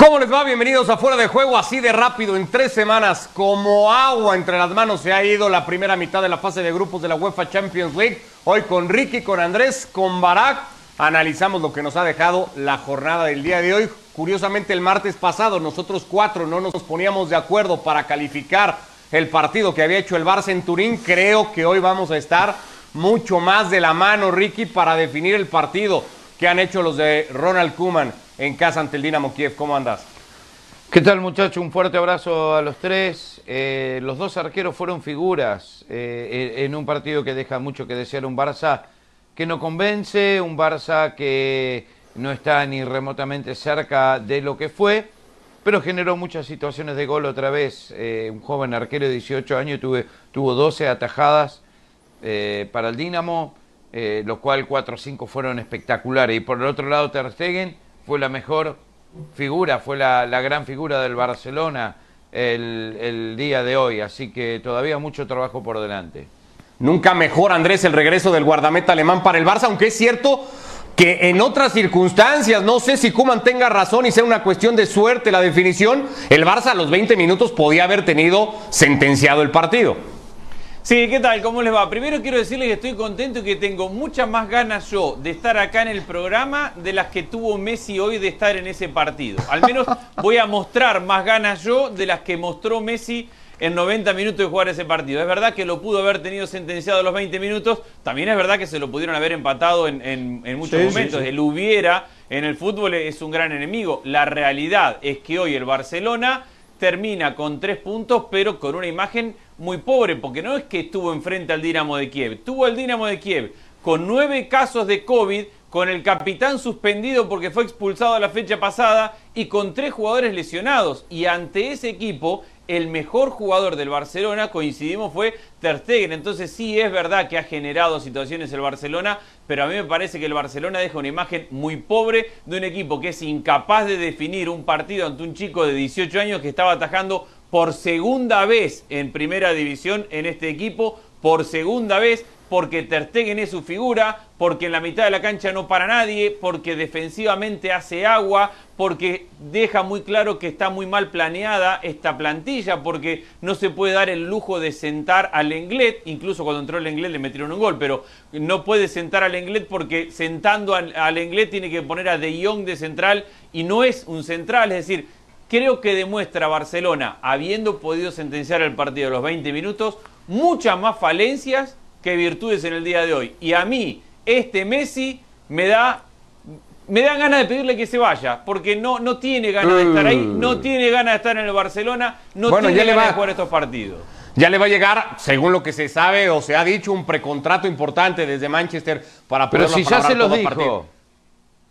¿Cómo les va? Bienvenidos a Fuera de Juego, así de rápido, en tres semanas, como agua entre las manos se ha ido la primera mitad de la fase de grupos de la UEFA Champions League. Hoy con Ricky, con Andrés, con Barak, analizamos lo que nos ha dejado la jornada del día de hoy. Curiosamente, el martes pasado nosotros cuatro no nos poníamos de acuerdo para calificar el partido que había hecho el Barça en Turín. Creo que hoy vamos a estar mucho más de la mano, Ricky, para definir el partido que han hecho los de Ronald Koeman en casa ante el Dinamo Kiev. ¿Cómo andas? ¿Qué tal muchachos? Un fuerte abrazo a los tres. Eh, los dos arqueros fueron figuras eh, en un partido que deja mucho que desear. Un Barça que no convence, un Barça que no está ni remotamente cerca de lo que fue, pero generó muchas situaciones de gol otra vez. Eh, un joven arquero de 18 años tuvo 12 atajadas para el Dinamo, lo cual 4 o 5 fueron espectaculares. Y por el otro lado Ter Stegen fue la mejor figura, fue la, gran figura del Barcelona el, día de hoy, así que todavía mucho trabajo por delante. Nunca mejor, Andrés, el regreso del guardameta alemán para el Barça, aunque es cierto que en otras circunstancias, no sé si Kuman tenga razón y sea una cuestión de suerte la definición, el Barça a los 20 minutos podía haber tenido sentenciado el partido. Sí, ¿qué tal? ¿Cómo les va? Primero quiero decirles que estoy contento y que tengo muchas más ganas yo de estar acá en el programa de las que tuvo Messi hoy de estar en ese partido. Al menos voy a mostrar más ganas yo de las que mostró Messi en 90 minutos de jugar ese partido. Es verdad que lo pudo haber tenido sentenciado a los 20 minutos, también es verdad que se lo pudieron haber empatado en, muchos momentos. El hubiera en el fútbol es un gran enemigo. La realidad es que hoy el Barcelona termina con tres puntos, pero con una imagen muy pobre, porque no es que estuvo enfrente al Dinamo de Kiev, tuvo el Dinamo de Kiev con nueve casos de COVID, con el capitán suspendido porque fue expulsado la fecha pasada y con tres jugadores lesionados. Y ante ese equipo, el mejor jugador del Barcelona, coincidimos, fue Ter Stegen. Entonces sí es verdad que ha generado situaciones el Barcelona, pero a mí me parece que el Barcelona deja una imagen muy pobre de un equipo que es incapaz de definir un partido ante un chico de 18 años que estaba atajando por segunda vez en primera división en este equipo, por segunda vez, porque Ter Stegen es su figura, porque en la mitad de la cancha no para nadie, porque defensivamente hace agua, porque deja muy claro que está muy mal planeada esta plantilla, porque no se puede dar el lujo de sentar al Englet, incluso cuando entró el Englet le metieron un gol, pero no puede sentar al Englet porque sentando al, al Englet tiene que poner a De Jong de central y no es un central, es decir, creo que demuestra Barcelona, habiendo podido sentenciar el partido a los 20 minutos, muchas más falencias que virtudes en el día de hoy. Y a mí, este Messi me da me dan ganas de pedirle que se vaya, porque no, no tiene ganas de estar ahí, no mm. tiene ganas de estar en el Barcelona, no tiene ganas de jugar estos partidos. Ya le va a llegar, según lo que se sabe o se ha dicho, un precontrato importante desde Manchester para poder Pero si ya se lo dijo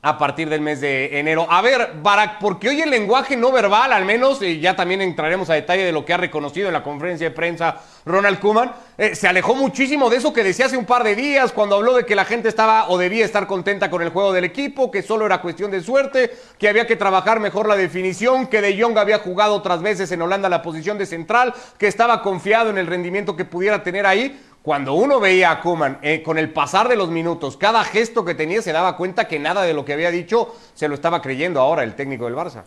a partir del mes de enero. A ver, Barak, porque hoy el lenguaje no verbal, al menos, y ya también entraremos a detalle de lo que ha reconocido en la conferencia de prensa Ronald Kuman, eh, se alejó muchísimo de eso que decía hace un par de días cuando habló de que la gente estaba o debía estar contenta con el juego del equipo, que solo era cuestión de suerte, que había que trabajar mejor la definición, que De Jong había jugado otras veces en Holanda la posición de central, que estaba confiado en el rendimiento que pudiera tener ahí cuando uno veía a Kuman eh, con el pasar de los minutos, cada gesto que tenía se daba cuenta que nada de lo que había dicho se lo estaba creyendo ahora el técnico del Barça.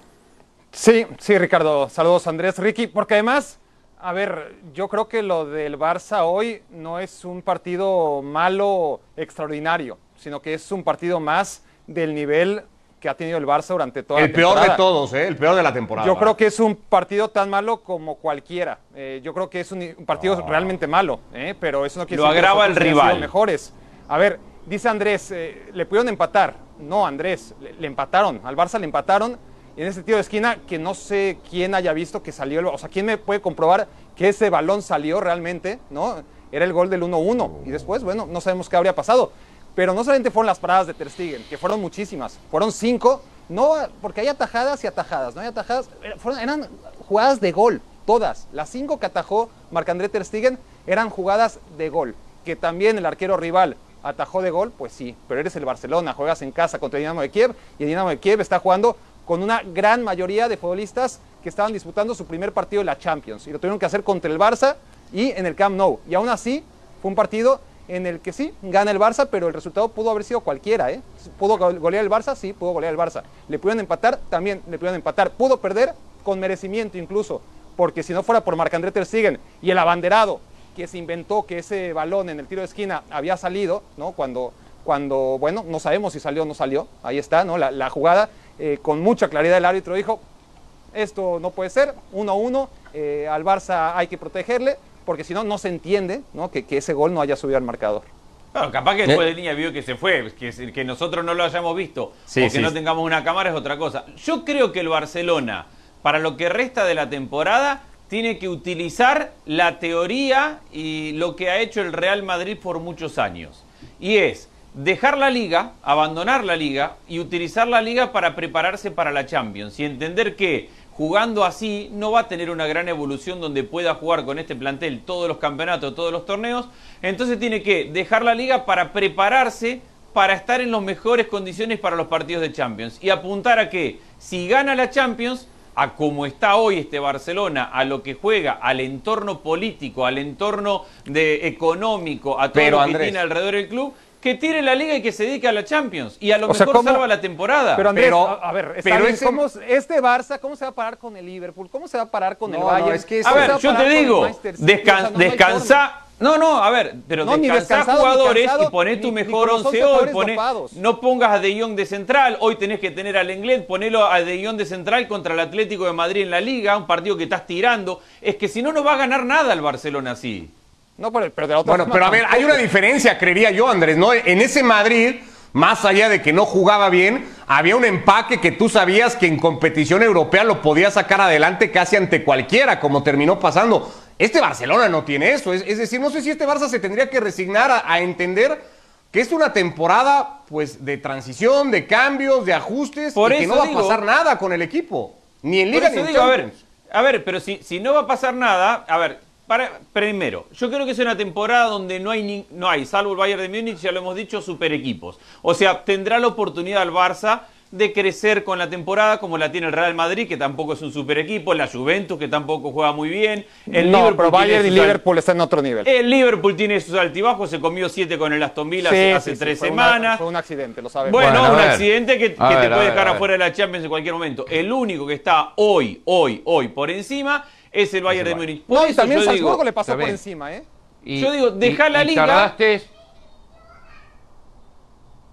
Sí, sí, Ricardo. Saludos, Andrés, Ricky, porque además, a ver, yo creo que lo del Barça hoy no es un partido malo, extraordinario, sino que es un partido más del nivel que ha tenido el Barça durante toda el la temporada. El peor de todos, ¿eh? El peor de la temporada. Yo creo que es un partido tan malo como cualquiera. Eh, yo creo que es un, partido realmente malo, ¿eh? pero eso no quiere Lo agrava el rival. mejores. A ver, dice Andrés, eh, le pudieron empatar. No, Andrés, le, empataron. Al Barça le empataron. Y en ese tiro de esquina, que no sé quién haya visto que salió, el, o sea, quién me puede comprobar que ese balón salió realmente, ¿no? Era el gol del 1-1. Y después, bueno, no sabemos qué habría pasado. Pero no solamente fueron las paradas de Ter Stegen, que fueron muchísimas, fueron cinco, no porque hay atajadas y atajadas, no hay atajadas, eran jugadas de gol, todas. Las cinco que atajó Marc-André Ter Stegen eran jugadas de gol. Que también el arquero rival atajó de gol, pues sí, pero eres el Barcelona, juegas en casa contra el Dinamo de Kiev y el Dinamo de Kiev está jugando con una gran mayoría de futbolistas que estaban disputando su primer partido de la Champions y lo tuvieron que hacer contra el Barça y en el Camp Nou. Y aún así fue un partido en el que sí, gana el Barça, pero el resultado pudo haber sido cualquiera, ¿eh? ¿Pudo golear el Barça? Sí, pudo golear el Barça. ¿Le pudieron empatar? También le pudieron empatar. ¿Pudo perder? Con merecimiento incluso, porque si no fuera por Marc-André Ter Stegen y el abanderado que se inventó que ese balón en el tiro de esquina había salido, ¿no? Cuando, cuando bueno, no sabemos si salió o no salió, ahí está, ¿no? La, jugada, eh, con mucha claridad el árbitro dijo, esto no puede ser, uno a uno, eh, al Barça hay que protegerle, porque si no, no se entiende ¿no? Que, ese gol no haya subido al marcador. Claro, capaz que después de línea vio que se fue, que, que nosotros no lo hayamos visto o que no tengamos una cámara es otra cosa. Yo creo que el Barcelona, para lo que resta de la temporada, tiene que utilizar la teoría y lo que ha hecho el Real Madrid por muchos años. Y es dejar la liga, abandonar la liga y utilizar la liga para prepararse para la Champions y entender que jugando así no va a tener una gran evolución donde pueda jugar con este plantel todos los campeonatos, todos los torneos. Entonces tiene que dejar la liga para prepararse para estar en las mejores condiciones para los partidos de Champions y apuntar a que si gana la Champions, a cómo está hoy este Barcelona, a lo que juega, al entorno político, al entorno de económico, a todo lo que tiene alrededor del club, que tire la liga y que se dedique a la Champions. Y a lo mejor salva la temporada. Pero, Andrés, a, ver, pero este Barça, ¿cómo se va a parar con el Liverpool? ¿Cómo se va a parar con el Bayern? es que a ver, yo te digo, descansa. No, no, a ver, pero no, jugadores y poné tu mejor once hoy. no pongas a De Jong de central. Hoy tenés que tener al Inglés, ponelo a De Jong de central contra el Atlético de Madrid en la Liga, un partido que estás tirando. Es que si no, no va a ganar nada el Barcelona así. No, pero, pero de otra Bueno, pero a ver, hay una diferencia, creería yo, Andrés, ¿no? En ese Madrid, más allá de que no jugaba bien, había un empaque que tú sabías que en competición europea lo podía sacar adelante casi ante cualquiera, como terminó pasando. Este Barcelona no tiene eso. Es, decir, no sé si este Barça se tendría que resignar a, entender que es una temporada pues de transición, de cambios, de ajustes, y que no va a pasar nada con el equipo. Ni en Liga ni en digo, a ver, a ver, pero si, si no va a pasar nada, a ver, primero, yo creo que es una temporada donde no hay, no hay, salvo el Bayern de Múnich, ya lo hemos dicho, super equipos. O sea, tendrá la oportunidad el Barça de crecer con la temporada como la tiene el Real Madrid, que tampoco es un super equipo, la Juventus, que tampoco juega muy bien. El no, Liverpool pero Bayern y Liverpool están en otro nivel. El Liverpool tiene sus altibajos, se comió siete con el Aston Villa hace, tres semanas. fue un accidente, lo sabemos. Bueno, un accidente que, te puede dejar afuera de la Champions en cualquier momento. El único que está hoy, hoy, hoy por encima es el Bayern de Múnich. No, y también Salzburgo le pasó por encima, ¿eh? yo digo, deja la liga. Tardaste,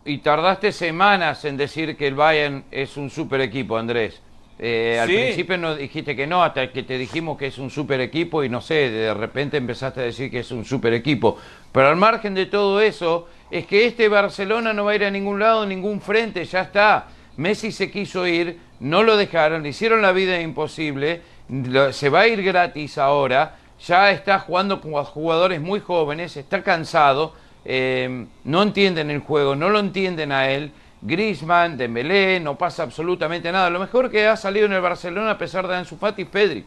y tardaste semanas en decir que el Bayern es un super equipo, Andrés. Eh, al principio no dijiste que no, hasta que te dijimos que es un super equipo y no sé, de repente empezaste a decir que es un super equipo. Pero al margen de todo eso, es que este Barcelona no va a ir a ningún lado, ningún frente, ya está. Messi se quiso ir, no lo dejaron, le hicieron la vida imposible se va a ir gratis ahora, ya está jugando con jugadores muy jóvenes, está cansado, eh, no entienden el juego, no lo entienden a él. Grisman, Dembélé, no pasa absolutamente nada. Lo mejor que ha salido en el Barcelona a pesar de Ansu Fati es Pedri.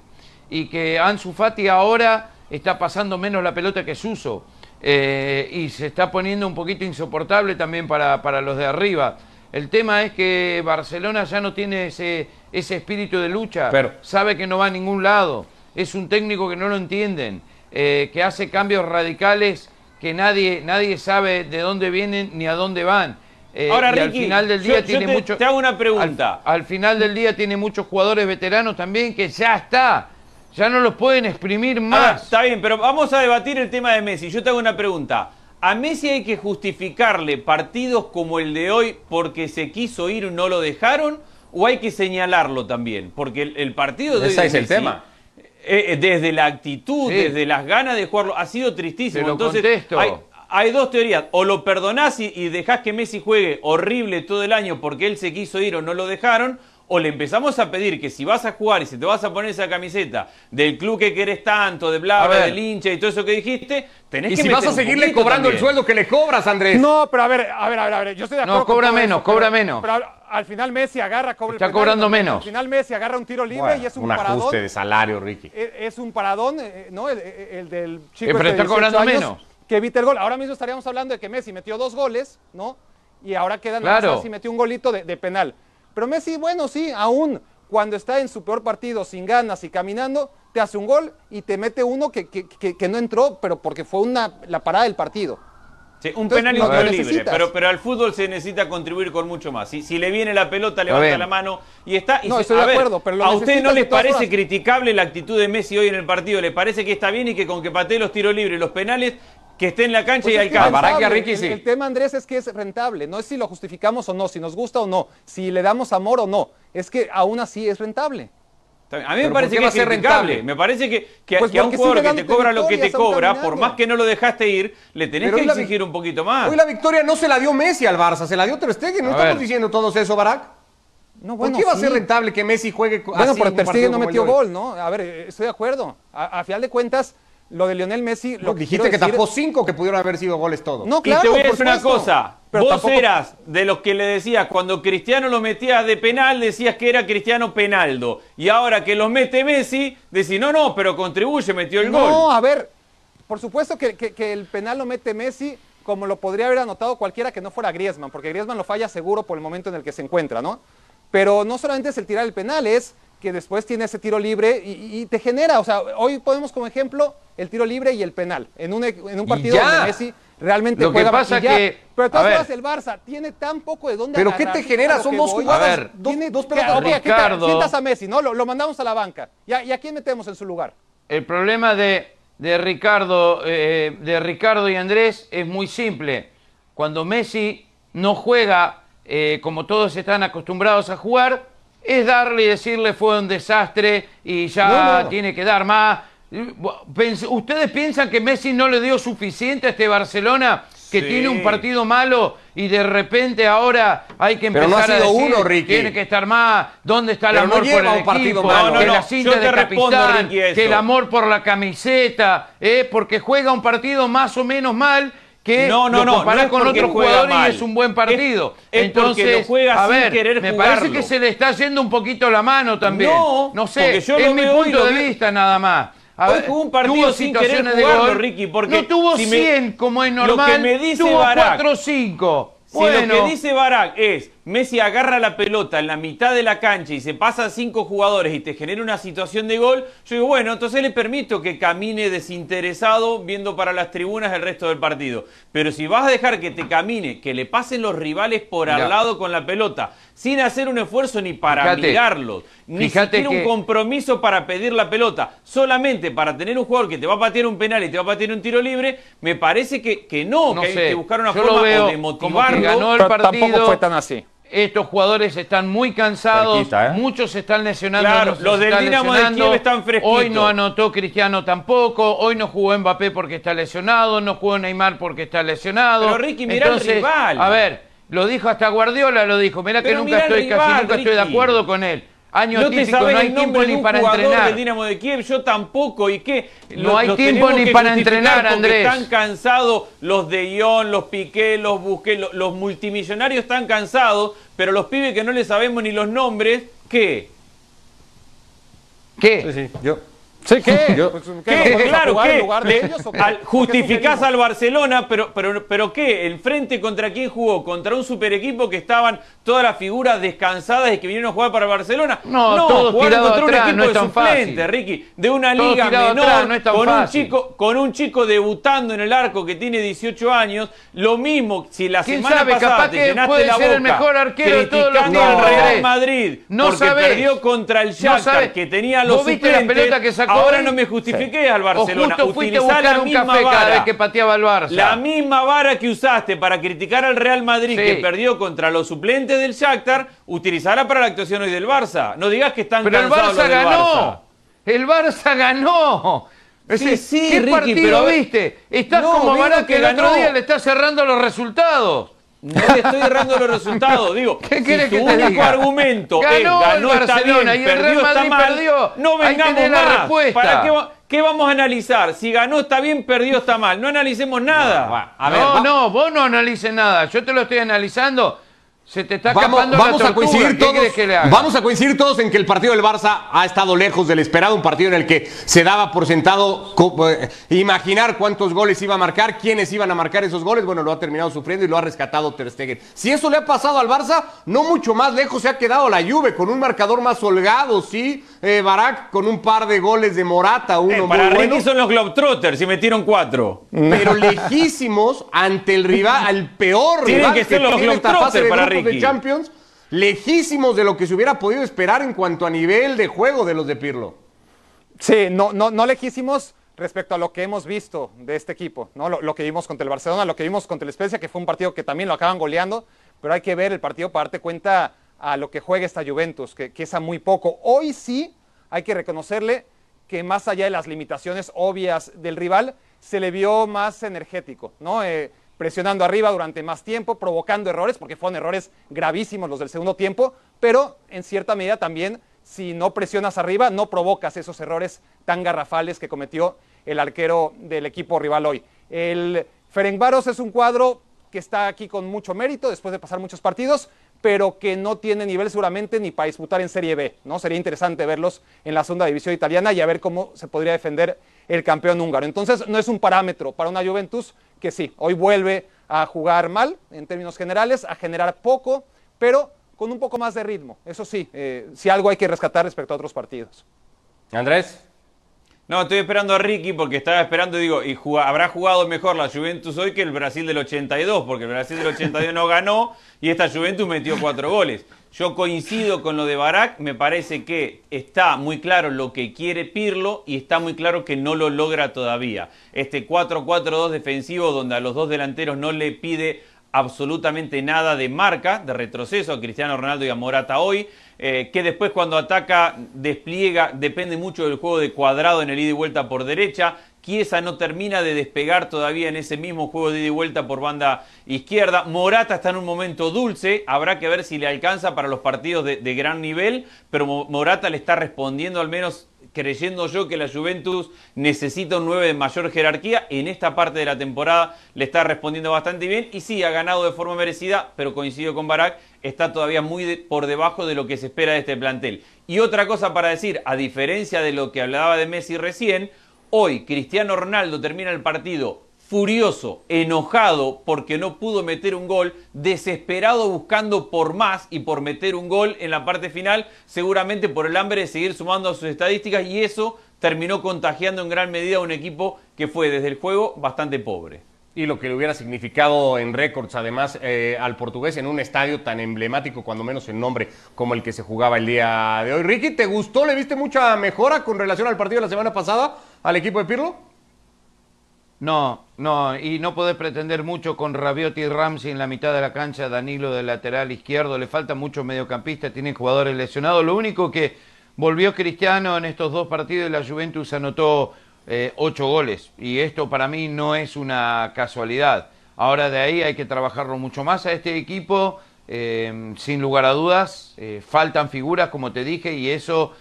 Y que Ansu Fati ahora está pasando menos la pelota que Suso. Eh, y se está poniendo un poquito insoportable también para, para los de arriba. El tema es que Barcelona ya no tiene ese, ese espíritu de lucha, Pero, sabe que no va a ningún lado, es un técnico que no lo entienden, eh, que hace cambios radicales que nadie, nadie sabe de dónde vienen ni a dónde van. Eh, Ahora, al final del día tiene mucho, te hago una pregunta. Al, final del día tiene muchos jugadores veteranos también que ya está. Ya no los pueden exprimir más. está bien, pero vamos a debatir el tema de Messi. Yo te hago una pregunta. ¿A Messi hay que justificarle partidos como el de hoy porque se quiso ir y no lo dejaron? ¿O hay que señalarlo también? Porque el, partido de Ese es el tema. Eh, eh, desde la actitud, desde las ganas de jugarlo, ha sido tristísimo. Entonces, hay, dos teorías. O lo perdonás y, y dejás que Messi juegue horrible todo el año porque él se quiso ir o no lo dejaron o le empezamos a pedir que si vas a jugar y si te vas a poner esa camiseta del club que querés tanto, de bla, bla, del hincha y todo eso que dijiste, tenés ¿Y que si vas a seguirle cobrando el sueldo que le cobras, Andrés? No, pero a ver, a ver, a ver, a ver yo estoy de acuerdo No, cobra menos, cobra menos. Pero al final Messi agarra, cobra Está cobrando menos. Al final Messi agarra un tiro libre y es un, un paradón. ajuste de salario, Ricky. Es, un paradón, eh, ¿no? El, del chico eh, pero este está cobrando menos. Que evita el gol. Ahora mismo estaríamos hablando de que Messi metió dos goles, ¿no? Y ahora queda claro. Messi metió un golito de, de penal. Pero Messi, bueno, sí, aún cuando está en su peor partido, sin ganas y caminando, te hace un gol y te mete uno que, no entró, pero porque fue una, la parada del partido. Sí, un Entonces, penal y un libre, pero, pero al fútbol se necesita contribuir con mucho más. Si, si le viene la pelota, levanta la mano y está. Y No, se- estoy de a ver, acuerdo, pero lo ¿A usted no les de parece criticable la actitud de Messi hoy en el partido? ¿Le parece que está bien y que con que patee los tiros libres y los penales, que esté en la cancha Pues y que alcanza? Barak y a rentable. Ricky sí. el tema, Andrés, es que es rentable. No es si lo justificamos o no, si nos gusta o no, si le damos amor o no. Es que aún así es rentable. A mí me ¿Pero parece por que va es a ser rentable? Me parece que, que, Pues que a un jugador que te cobra lo que te cobra, por más que no lo dejaste ir, le tenés Pero que la exigir un poquito más. Hoy la victoria no se la dio Messi al Barça, se la dio Ter Stegen. No A estamos ver. diciendo todos eso, Barak. No, ¿Por bueno, qué va a ser rentable que Messi juegue Bueno, así pero un Ter Stegen no metió gol, ¿no? A ver, estoy de acuerdo. A, a final de cuentas, lo de Lionel Messi... No, Lo que dijiste que decir- tapó cinco que pudieron haber sido goles todos. No, y claro, te voy a decir una cosa. Pero Vos tampoco- eras de los que le decías cuando Cristiano lo metía de penal, decías que era Cristiano Penaldo. Y ahora que los mete Messi, decís, no, no, pero contribuye, metió el No, gol. a ver, por supuesto que, que- que el penal lo mete Messi como lo podría haber anotado cualquiera que no fuera Griezmann, porque Griezmann lo falla seguro por el momento en el que se encuentra, ¿no? Pero no solamente es el tirar el penal, es que después tiene ese tiro libre y, y te genera, o sea, hoy podemos como ejemplo el tiro libre y el penal, en un, en un partido donde Messi realmente Lo que juega pasa y ya. que- Pero ver. formas el Barça tiene tan poco de dónde ¿Pero qué te genera? Son que dos voy. jugadas, A ver. dos, Tiene- dos que- pelotas. Ricardo. sientas a Messi, ¿no? Lo, lo mandamos a la banca. ¿Y a, y a quién metemos en su lugar? El problema de, de Ricardo, eh, de Ricardo y Andrés es muy simple. Cuando Messi no juega eh, como todos están acostumbrados a jugar, es darle y decirle fue un desastre y ya No, no, no. tiene que dar más. ¿Ustedes piensan que Messi no le dio suficiente a este Barcelona? Que Sí. tiene un partido malo y de repente ahora hay que Pero empezar no ha a sido decir, uno, Ricky. tiene que estar más, ¿dónde está el Pero no amor por el un partido equipo? malo. No, no, que no, la cinta de respondo, capitán, Ricky, a que el amor por la camiseta, ¿eh? porque juega un partido más o menos mal que No, no, lo no, no con porque otro juega jugador mal. y es un buen partido. Es- es Entonces, lo juega a sin ver, querer me parece que se le está yendo un poquito la mano también. No, sé, porque yo es lo mi punto lo de vi- vista nada más. A Hoy ver, jugó un partido tuvo sin querer situaciones de jugarlo, gol, Ricky, porque no tuvo si me- 100 como es lo normal, que me dice tuvo Barak- 4 o 5. Si Bueno, lo que dice Barak es Messi agarra la pelota en la mitad de la cancha y se pasa a cinco jugadores y te genera una situación de gol, yo digo, bueno, entonces le permito que camine desinteresado viendo para las tribunas el resto del partido. Pero si vas a dejar que te camine, que le pasen los rivales por Mirá. al lado con la pelota, sin hacer un esfuerzo ni para Fíjate, mirarlos, ni siquiera un que- compromiso para pedir la pelota, solamente para tener un jugador que te va a patear un penal y te va a patear un tiro libre, me parece que, que no, No que hay sé, que buscar una yo forma de como que motivarlo. ganó el partido. tampoco fue tan así. Estos jugadores están muy cansados, Cerquita, ¿eh? muchos se están lesionando. Claro, los del Dinamo de. Kiev están fresquitos. Hoy no anotó Cristiano tampoco, hoy no jugó Mbappé porque está lesionado, no jugó Neymar porque está lesionado. Pero, Ricky, mirá el rival. A ver, lo dijo hasta Guardiola, lo dijo. Mirá que nunca mirá estoy, casi nunca estoy de acuerdo con él. Año No te típico, sabes no hay el tiempo ni para entrenar. del Dinamo de Kiev, yo tampoco. ¿Y qué? No hay los tiempo ni para entrenar, Andrés. Están cansados los de Ion, los Piqué, los Busqué, los, los multimillonarios están cansados, pero los pibes que no les sabemos ni los nombres, ¿qué? ¿Qué? Sí, sí, yo. Sí, ¿qué? Yo- Pues, ¿qué, Claro jugar en que lugar de ellos, o qué? al- ¿Por qué justificás al Barcelona, pero, pero, pero ¿qué? ¿El frente contra quién jugó? ¿Contra un super equipo que estaban todas las figuras descansadas y que vinieron a jugar para el Barcelona? No, todo jugaron tirado contra atrás, un equipo no de suplente, fácil. Ricky, de una liga menor, atrás, no es tan con, un fácil. chico, con un chico debutando en el arco que tiene 18 años, lo mismo, si la ¿Quién semana sabe? pasada Capaz te que llenaste puede la ser el boca mejor arquero de todos los al Real. Madrid No porque sabés. perdió contra el No Shakhtar que tenía los ¿Vos viste la pelota que sacó ahora no me justifiqué al Barcelona. O justo fuiste a Utilizá buscar la un misma café cada vara. vez que pateaba el Barça. La misma vara que usaste para criticar al Real Madrid Sí. que perdió contra los suplentes del Shakhtar, utilizará para la actuación hoy del Barça. No digas que están Pero el Barça ganó. Barça. El Barça ganó. Sí, sí, ¿Qué Ricky, partido pero- viste? Estás No, como Barak que el otro día le está cerrando los resultados. No le estoy errando los resultados. Digo, ¿Qué si tu que te único diga? argumento Ganó es el ganó está bien, y el Real perdió está mal, perdió. no vengamos más. respuesta. ¿Para qué, va- qué vamos a analizar? Si ganó está bien, perdió está mal. No analicemos nada. Va, A ver, no, va- no, vos no analices nada. Yo te lo estoy analizando. Se te está Vamos, vamos la a tortuga. coincidir ¿Qué todos. querés que le? Vamos a coincidir todos en que el partido del Barça ha estado lejos del esperado, un partido en el que se daba por sentado eh, imaginar cuántos goles iba a marcar, quiénes iban a marcar esos goles. Bueno, lo ha terminado sufriendo y lo ha rescatado Ter Stegen. Si eso le ha pasado al Barça, no mucho más lejos se ha quedado la Juve con un marcador más holgado, sí, eh, Barak con un par de goles de Morata, uno Eh, muy para bueno, Ricky son los Globetrotters y metieron cuatro. pero lejísimos ante el rival, al peor Tienen rival que ser los tiene esta Globetrotters fase de para. Champions, lejísimos de lo que se hubiera podido esperar en cuanto a nivel de juego de los de Pirlo. Sí, no, no, no lejísimos respecto a lo que hemos visto de este equipo, ¿no? Lo, lo que vimos contra el Barcelona, lo que vimos contra el Spezia, que fue un partido que también lo acaban goleando, pero hay que ver el partido para darte cuenta a lo que juega esta Juventus, que, que es a muy poco. Hoy sí hay que reconocerle que más allá de las limitaciones obvias del rival, se le vio más energético, ¿no? Eh, presionando arriba durante más tiempo, provocando errores, porque fueron errores gravísimos los del segundo tiempo, pero en cierta medida también, si no presionas arriba, no provocas esos errores tan garrafales que cometió el arquero del equipo rival hoy. El Ferencváros es un cuadro que está aquí con mucho mérito después de pasar muchos partidos, pero que no tiene nivel seguramente ni para disputar en Serie B, ¿no? Sería interesante verlos en la segunda división italiana y a ver cómo se podría defender el campeón húngaro. Entonces, no es un parámetro para una Juventus que sí, hoy vuelve a jugar mal en términos generales, a generar poco, pero con un poco más de ritmo. Eso sí, eh, si algo hay que rescatar respecto a otros partidos. Andrés. No, estoy esperando a Ricky porque estaba esperando, digo, y juga- habrá jugado mejor la Juventus hoy que el Brasil del 82, porque el Brasil del 82 no ganó y esta Juventus metió cuatro goles. Yo coincido con lo de Barak, me parece que está muy claro lo que quiere Pirlo y está muy claro que no lo logra todavía. Este 4-4-2 defensivo donde a los dos delanteros no le pide absolutamente nada de marca, de retroceso a Cristiano Ronaldo y a Morata hoy, eh, que después cuando ataca despliega, depende mucho del juego de cuadrado en el ida y vuelta por derecha, Chiesa no termina de despegar todavía en ese mismo juego de ida y vuelta por banda izquierda. Morata está en un momento dulce, habrá que ver si le alcanza para los partidos de, gran nivel, pero Mo- Morata le está respondiendo al menos creyendo yo que la Juventus necesita un 9 de mayor jerarquía. En esta parte de la temporada le está respondiendo bastante bien y sí, ha ganado de forma merecida, pero coincido con Barak, está todavía muy por debajo de lo que se espera de este plantel. Y otra cosa para decir, a diferencia de lo que hablaba de Messi recién, hoy Cristiano Ronaldo termina el partido furioso, enojado porque no pudo meter un gol, desesperado buscando por más y por meter un gol en la parte final, seguramente por el hambre de seguir sumando a sus estadísticas y eso terminó contagiando en gran medida a un equipo que fue desde el juego bastante pobre. Y lo que le hubiera significado en récords, además, eh, al portugués en un estadio tan emblemático, cuando menos en nombre, como el que se jugaba el día de hoy. Ricky, ¿te gustó? ¿Le viste mucha mejora con relación al partido de la semana pasada al equipo de Pirlo? No, no, y no podés pretender mucho con Rabioti y Ramsey en la mitad de la cancha, Danilo del lateral izquierdo, le falta mucho mediocampista, tienen jugadores lesionados. Lo único que volvió Cristiano en estos dos partidos de la Juventus anotó eh, ocho goles, y esto para mí no es una casualidad. Ahora de ahí hay que trabajarlo mucho más a este equipo, eh, sin lugar a dudas, eh, faltan figuras, como te dije, y eso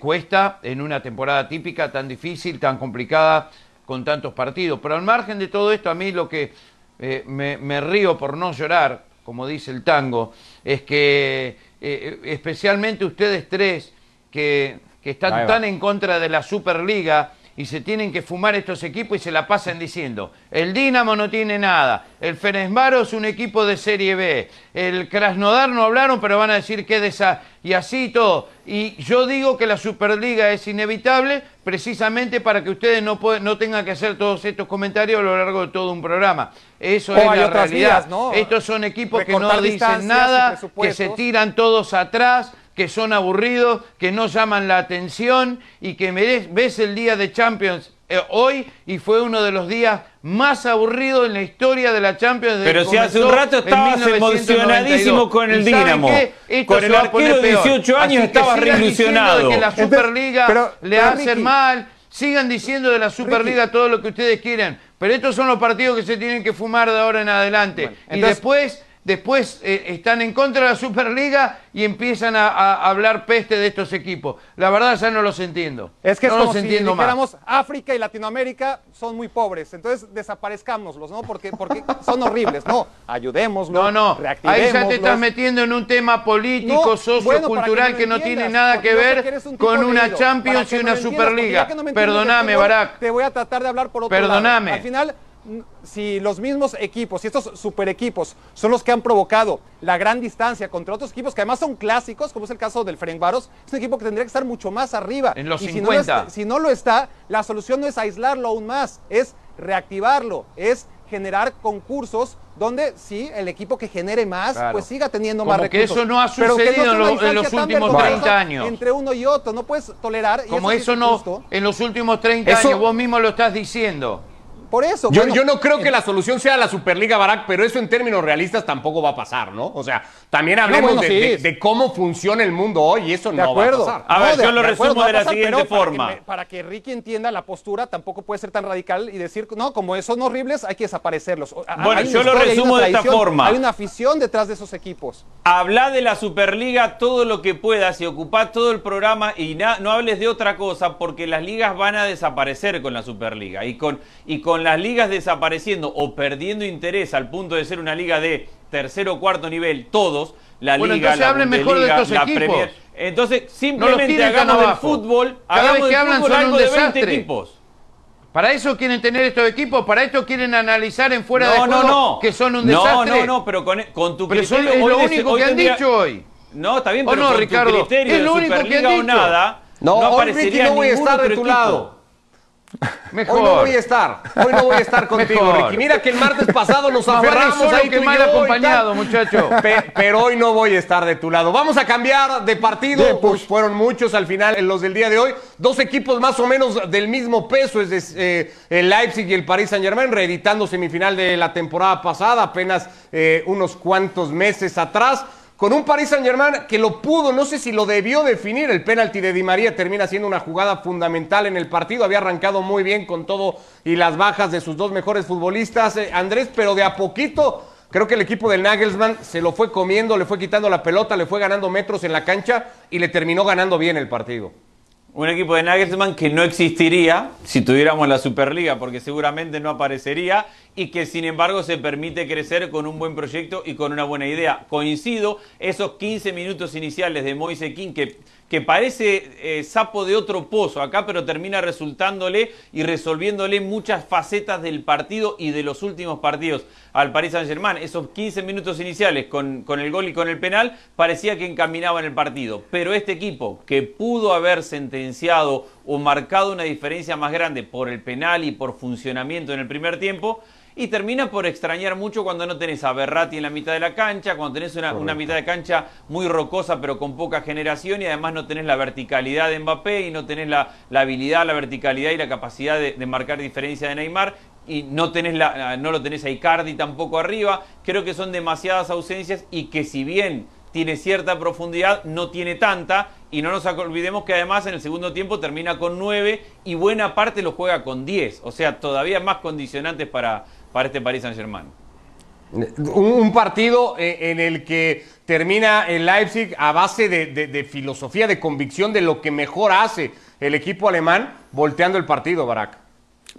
cuesta en una temporada típica tan difícil, tan complicada con tantos partidos. Pero al margen de todo esto, a mí lo que eh, me, me río por no llorar, como dice el tango, es que eh, especialmente ustedes tres que, que están tan en contra de la Superliga y se tienen que fumar estos equipos y se la pasan diciendo, el Dinamo no tiene nada, el Ferencváros es un equipo de Serie B, el Krasnodar no hablaron, pero van a decir que de esa... y así todo. Y yo digo que la Superliga es inevitable precisamente para que ustedes no, pueden- no tengan que hacer todos estos comentarios a lo largo de todo un programa. Eso O es la realidad. ¿no? Estos son equipos que no dicen nada, que se tiran todos atrás, que son aburridos, que no llaman la atención y que ves el día de Champions hoy y fue uno de los días más aburridos en la historia de la Champions. desde Pero si hace un rato estabas 1992. emocionadísimo con el ¿Y Dinamo. Con el arquero de peor. 18 años estabas reilusionado. de que la Entonces, Superliga pero- le pero, hace Ricky, mal. Sigan diciendo de la Superliga todo lo que ustedes quieran, pero estos son los partidos que se tienen que fumar de ahora en adelante. Bueno, y entonces- después, después eh, están en contra de la Superliga y empiezan a, a hablar peste de estos equipos. La verdad ya no los entiendo. Es que es no como los si entiendo más. África y Latinoamérica son muy pobres, entonces desaparezcámoslos, ¿no? Porque, porque son horribles, no, ayudémoslos, No, no, ahí ya te estás metiendo en un tema político, No, sociocultural que no tiene nada que ver un con una Champions y una Superliga. Perdóname, Barak. Te voy a tratar de hablar por otro Perdóname. lado. Al final, si los mismos equipos y estos super equipos son los que han provocado la gran distancia contra otros equipos que además son clásicos, como es el caso del Ferencváros, es un equipo que tendría que estar mucho más arriba. En los y 50. Si no, lo está, si no lo está, la solución no es aislarlo aún más, es reactivarlo, es generar concursos donde sí, el equipo que genere más, Claro. pues siga teniendo Como más que recursos. eso no ha Pero que sucedido en lo- los últimos vergonzosa 30 años. Entre uno y otro, no puedes tolerar. y Como eso no, en los últimos 30 Eso- años, vos mismo lo estás diciendo. Por eso. Yo, bueno, yo no creo que la solución sea la Superliga Barack, pero eso en términos realistas tampoco va a pasar, ¿no? O sea, también hablemos bueno, de, sí. de- de cómo funciona el mundo hoy y eso De no acuerdo. va a pasar. A ver, de- yo lo acuerdo, resumo de la pasar, siguiente pero para que forma. me- Para que, Ricky entienda la postura, tampoco puede ser tan radical y decir, no, como son horribles, hay que desaparecerlos. Bueno, hay yo lo historia, resumo de esta forma. Hay una afición detrás de esos equipos. Habla de la Superliga todo lo que puedas y ocupá todo el programa y na- no hables de otra cosa porque las ligas van a desaparecer con la Superliga. Y con, y con las ligas desapareciendo o perdiendo interés al punto de ser una liga de tercer o cuarto nivel, todos, la Bueno, liga, entonces la hablen mejor de estos la equipos. Premier. Entonces, No los simplemente tiren tan hagamos del fútbol, Cada hagamos vez que del hablan fútbol son algo un de 20 desastre. equipos. Para eso quieren tener estos equipos, para esto quieren analizar en fuera de no, juego no, no. que son un No, desastre. no, no, pero con, con tu Pero criterio... es hoy lo único hoy que han tendría- dicho hoy. No, está bien, ¿O pero no, con Ricardo? tu criterio Es de único que han Superliga o nada, No, no, hoy, aparecería Ricky, no voy a ningún estar de tu equipo. lado. Mejor. Hoy no voy a estar. Hoy no voy a estar contigo, Mejor. Ricky. Mira que el martes pasado nos aferramos ahí que tú y mal acompañado, muchacho. Pe- pero hoy no voy a estar de tu lado. Vamos a cambiar de partido. Pues fueron muchos al final en los del día de hoy. Dos equipos más o menos del mismo peso, es de- eh, el Leipzig y el Paris Saint Germain, reeditando semifinal de la temporada pasada, apenas eh, unos cuantos meses atrás. Con un Paris Saint Germain que lo pudo, no sé si lo debió definir. El penalti de Di María termina siendo una jugada fundamental en el partido. Había arrancado muy bien con todo y las bajas de sus dos mejores futbolistas, eh, Andrés, pero de a poquito Creo que el equipo del Nagelsmann se lo fue comiendo, le fue quitando la pelota, le fue ganando metros en la cancha y le terminó ganando bien el partido. Un equipo de Nagelsmann que no existiría si tuviéramos la Superliga, porque seguramente no aparecería y que sin embargo se permite crecer con un buen proyecto y con una buena idea. Coincido, esos 15 minutos iniciales de Moise King que, que parece eh, sapo de otro pozo acá, pero termina resultándole y resolviéndole muchas facetas del partido y de los últimos partidos al Paris Saint Germain. Esos 15 minutos iniciales con, con el gol y con el penal parecía que encaminaban el partido. Pero este equipo que pudo haber sentenciado o marcado una diferencia más grande por el penal y por funcionamiento en el primer tiempo, y termina por extrañar mucho cuando no tenés a Berratti en la mitad de la cancha, cuando tenés una, una mitad de cancha muy rocosa pero con poca generación y además no tenés la verticalidad de Mbappé y no tenés la, la habilidad, la verticalidad y la capacidad de, de marcar diferencia de Neymar y no, tenés la, no lo tenés a Icardi tampoco arriba. Creo que son demasiadas ausencias y que si bien tiene cierta profundidad, no tiene tanta. Y no nos olvidemos que además en el segundo tiempo termina con 9 y buena parte lo juega con 10. O sea, todavía más condicionantes para, para este Paris Saint Germain. Un, un partido eh, en el que termina el Leipzig a base de, de- de filosofía, de convicción de lo que mejor hace el equipo alemán, volteando el partido, Barak.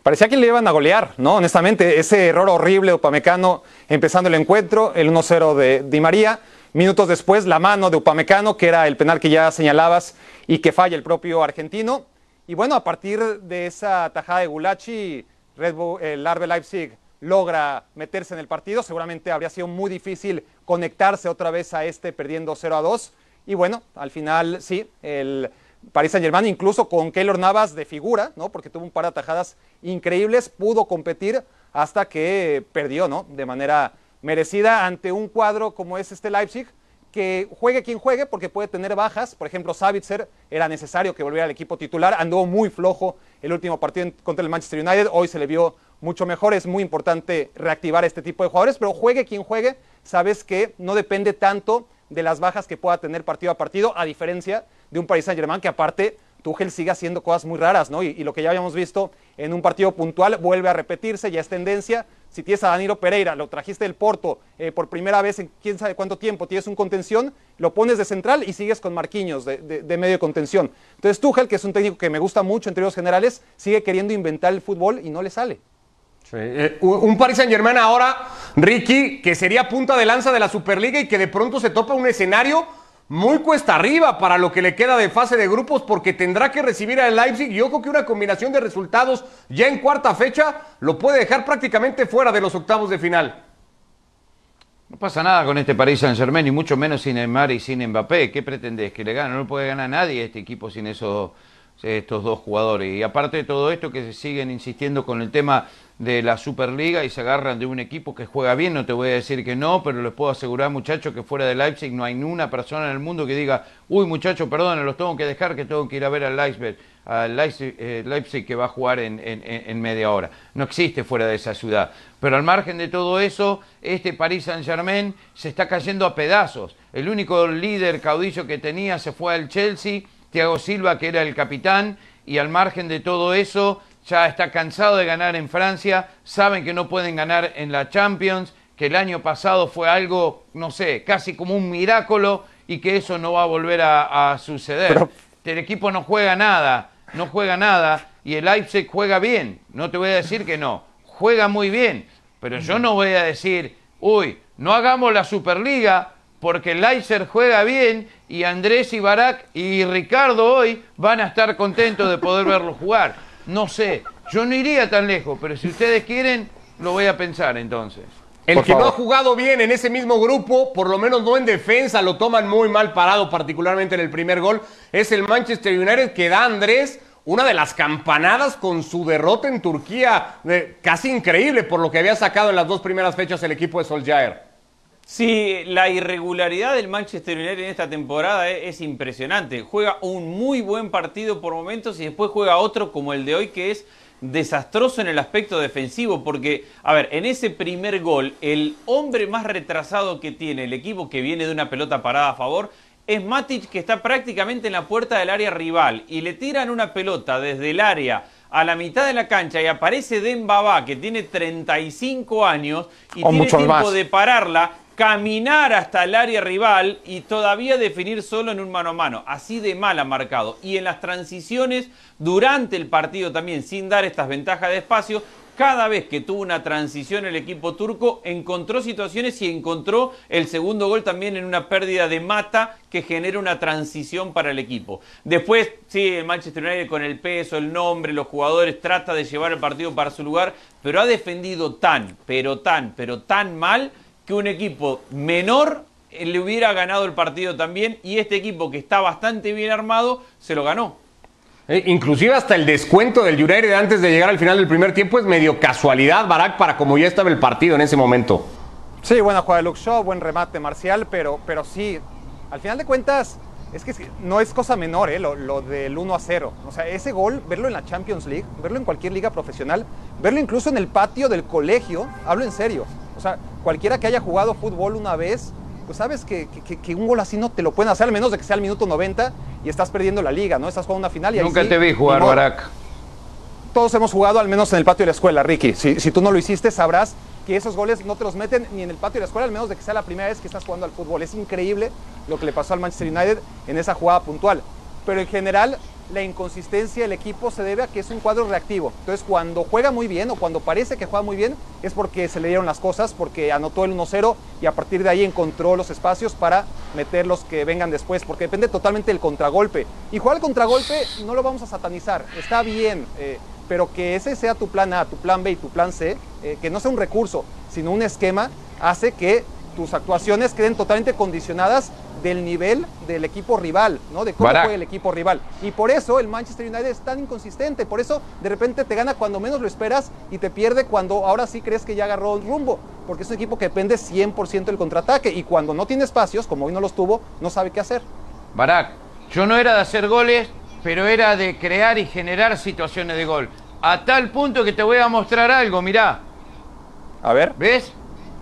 Parecía que le iban a golear, ¿no? Honestamente, ese error horrible de Upamecano empezando el encuentro, el 1-0 de Di María. Minutos después, la mano de Upamecano, que era el penal que ya señalabas y que falla el propio argentino. Y bueno, a partir de esa tajada de Gulachi, Red Bull, el Arbe Leipzig logra meterse en el partido. Seguramente habría sido muy difícil conectarse otra vez a este perdiendo 0 a 2. Y bueno, al final sí, el Paris Saint Germain, incluso con Keylor Navas de figura, ¿no? Porque tuvo un par de atajadas increíbles, pudo competir hasta que perdió, ¿no? De manera merecida ante un cuadro como es este Leipzig, que juegue quien juegue, porque puede tener bajas. Por ejemplo, Savitzer era necesario que volviera al equipo titular, anduvo muy flojo el último partido contra el Manchester United, hoy se le vio mucho mejor, es muy importante reactivar este tipo de jugadores, pero juegue quien juegue, sabes que no depende tanto de las bajas que pueda tener partido a partido, a diferencia de un Paris Saint Germain que aparte Tuchel sigue haciendo cosas muy raras, ¿no? Y, y lo que ya habíamos visto en un partido puntual vuelve a repetirse, ya es tendencia. Si tienes a Danilo Pereira, lo trajiste del Porto eh, por primera vez en quién sabe cuánto tiempo, tienes un contención, lo pones de central y sigues con Marquinhos de, medio de contención. Entonces Tuchel, que es un técnico que me gusta mucho en términos generales, sigue queriendo inventar el fútbol y no le sale. Eh, un Paris Saint Germain ahora, Ricky, que sería punta de lanza de la Superliga y que de pronto se topa un escenario muy cuesta arriba para lo que le queda de fase de grupos porque tendrá que recibir al Leipzig yo creo que una combinación de resultados ya en cuarta fecha lo puede dejar prácticamente fuera de los octavos de final. No pasa nada con este Paris Saint Germain, y mucho menos sin Neymar y sin Mbappé. ¿Qué pretendés? ¿Que le gane? No puede ganar nadie este equipo sin esos, estos dos jugadores. Y aparte de todo esto, que se siguen insistiendo con el tema de la Superliga y se agarran de un equipo que juega bien, no te voy a decir que no, pero les puedo asegurar, muchachos, que fuera de Leipzig no hay ni una persona en el mundo que diga, uy, muchachos, perdón, los tengo que dejar, que tengo que ir a ver al Leipzig, eh, Leipzig que va a jugar en, en media hora. No existe fuera de esa ciudad. Pero al margen de todo eso, este Paris Saint-Germain se está cayendo a pedazos. El único líder caudillo que tenía se fue al Chelsea, Thiago Silva, que era el capitán, y al margen de todo eso, ya está cansado de ganar en Francia, saben que no pueden ganar en la Champions, que el año pasado fue algo, no sé, casi como un milagro y que eso no va a volver a, suceder. El equipo no juega nada, no juega nada y el Leipzig juega bien, no te voy a decir que no, juega muy bien, pero yo no voy a decir, uy, no hagamos la Superliga porque el Leipzig juega bien y Andrés y Barak y Ricardo hoy van a estar contentos de poder verlo jugar. No sé, yo no iría tan lejos, pero si ustedes quieren, lo voy a pensar entonces. El que no ha jugado bien en ese mismo grupo, por lo menos no en defensa, lo toman muy mal parado, particularmente en el primer gol, es el Manchester United que da Andrés una de las campanadas con su derrota en Turquía, casi increíble por lo que había sacado en las dos primeras fechas el equipo de Solskjaer. Sí, la irregularidad del Manchester United en esta temporada es, impresionante. Juega un muy buen partido por momentos y después juega otro como el de hoy que es desastroso en el aspecto defensivo porque, a ver, en ese primer gol, el hombre más retrasado que tiene el equipo que viene de una pelota parada a favor es Matic que está prácticamente en la puerta del área rival y le tiran una pelota desde el área a la mitad de la cancha y aparece Dembaba que tiene 35 años y tiene tiempo de pararla, caminar hasta el área rival y todavía definir solo en un mano a mano. Así de mal ha marcado. Y en las transiciones durante el partido también, sin dar estas ventajas de espacio, cada vez que tuvo una transición el equipo turco, encontró situaciones y encontró el segundo gol también en una pérdida de mata que genera una transición para el equipo. Después, sí, el Manchester United con el peso, el nombre, los jugadores, trata de llevar el partido para su lugar, pero ha defendido tan, pero tan, pero tan mal que un equipo menor le hubiera ganado el partido también y este equipo que está bastante bien armado se lo ganó. Eh, inclusive hasta el descuento del United antes de llegar al final del primer tiempo es medio casualidad, Barak, para como ya estaba el partido en ese momento. Sí, buena jugada de Shaw, buen remate marcial, pero, pero sí, al final de cuentas, es que no es cosa menor eh, lo, del 1 a 0. O sea, ese gol, verlo en la Champions League, verlo en cualquier liga profesional, verlo incluso en el patio del colegio, hablo en serio. O sea, cualquiera que haya jugado fútbol una vez pues sabes que, un gol así no te lo pueden hacer, al menos de que sea el minuto 90 y estás perdiendo la liga, ¿no? Estás jugando una final y Nunca te vi jugar, Barak. Todos hemos jugado al menos en el patio de la escuela, Ricky. Si, si tú no lo hiciste, sabrás que esos goles no te los meten ni en el patio de la escuela, al menos de que sea la primera vez que estás jugando al fútbol. Es increíble lo que le pasó al Manchester United en esa jugada puntual. Pero en general, la inconsistencia del equipo se debe a que es un cuadro reactivo. Entonces, cuando juega muy bien o cuando parece que juega muy bien, es porque se le dieron las cosas, porque anotó el 1-0 y a partir de ahí encontró los espacios para meter los que vengan después, porque depende totalmente del contragolpe. Y jugar al contragolpe no lo vamos a satanizar, está bien, eh, pero que ese sea tu plan A, tu plan B y tu plan C, eh, que no sea un recurso, sino un esquema, hace que tus actuaciones queden totalmente condicionadas del nivel del equipo rival, ¿no? De cómo juega el equipo rival. Y por eso el Manchester United es tan inconsistente, por eso de repente te gana cuando menos lo esperas y te pierde cuando ahora sí crees que ya agarró el rumbo, porque es un equipo que depende 100% del contraataque y cuando no tiene espacios, como hoy no los tuvo, no sabe qué hacer. Barak, yo no era de hacer goles, pero era de crear y generar situaciones de gol. A tal punto que te voy a mostrar algo, mirá. A ver. ¿Ves?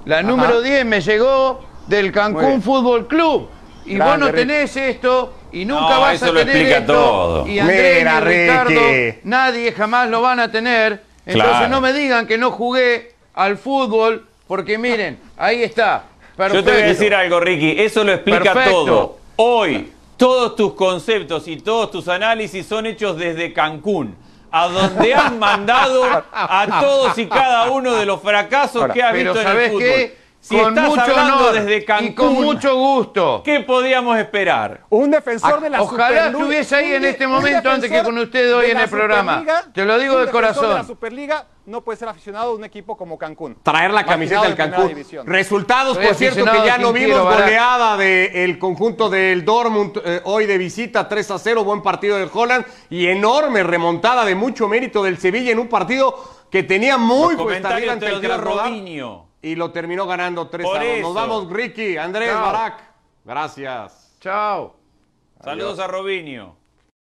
La número 10 me llegó del Cancún Fútbol Club. Y vos no tenés esto y nunca vas a tener esto. Todo. Y Andrés y Ricardo, nadie jamás lo van a tener. Entonces no me digan que no jugué al fútbol, porque miren, ahí está. Yo te voy a decir algo, Ricky, eso lo explica todo. Hoy, todos tus conceptos y todos tus análisis son hechos desde Cancún a donde han mandado a todos y cada uno de los fracasos que ha visto en el fútbol. Qué? Si estás hablando desde Cancún, y con mucho gusto. ¿qué podíamos esperar? Un defensor de la Ojalá Superliga- estuviese ahí en de- este momento antes que con usted hoy de en el programa. Te lo digo un de defensor corazón. de la Superliga no puede ser aficionado de un equipo como Cancún. traer la camiseta del de Cancún. Resultados, Soy por cierto, que ya lo vimos. Goleada del conjunto del Dortmund eh, hoy de visita 3 a 0. Buen partido del Holland y enorme remontada de mucho mérito del Sevilla en un partido que tenía muy Los cuesta arriba ante te el Robinho. Y lo terminó ganando 3 Por a 2. Nos vamos, Ricky, Andrés, Chao. Barak. Gracias. Chao. Saludos a Robinho.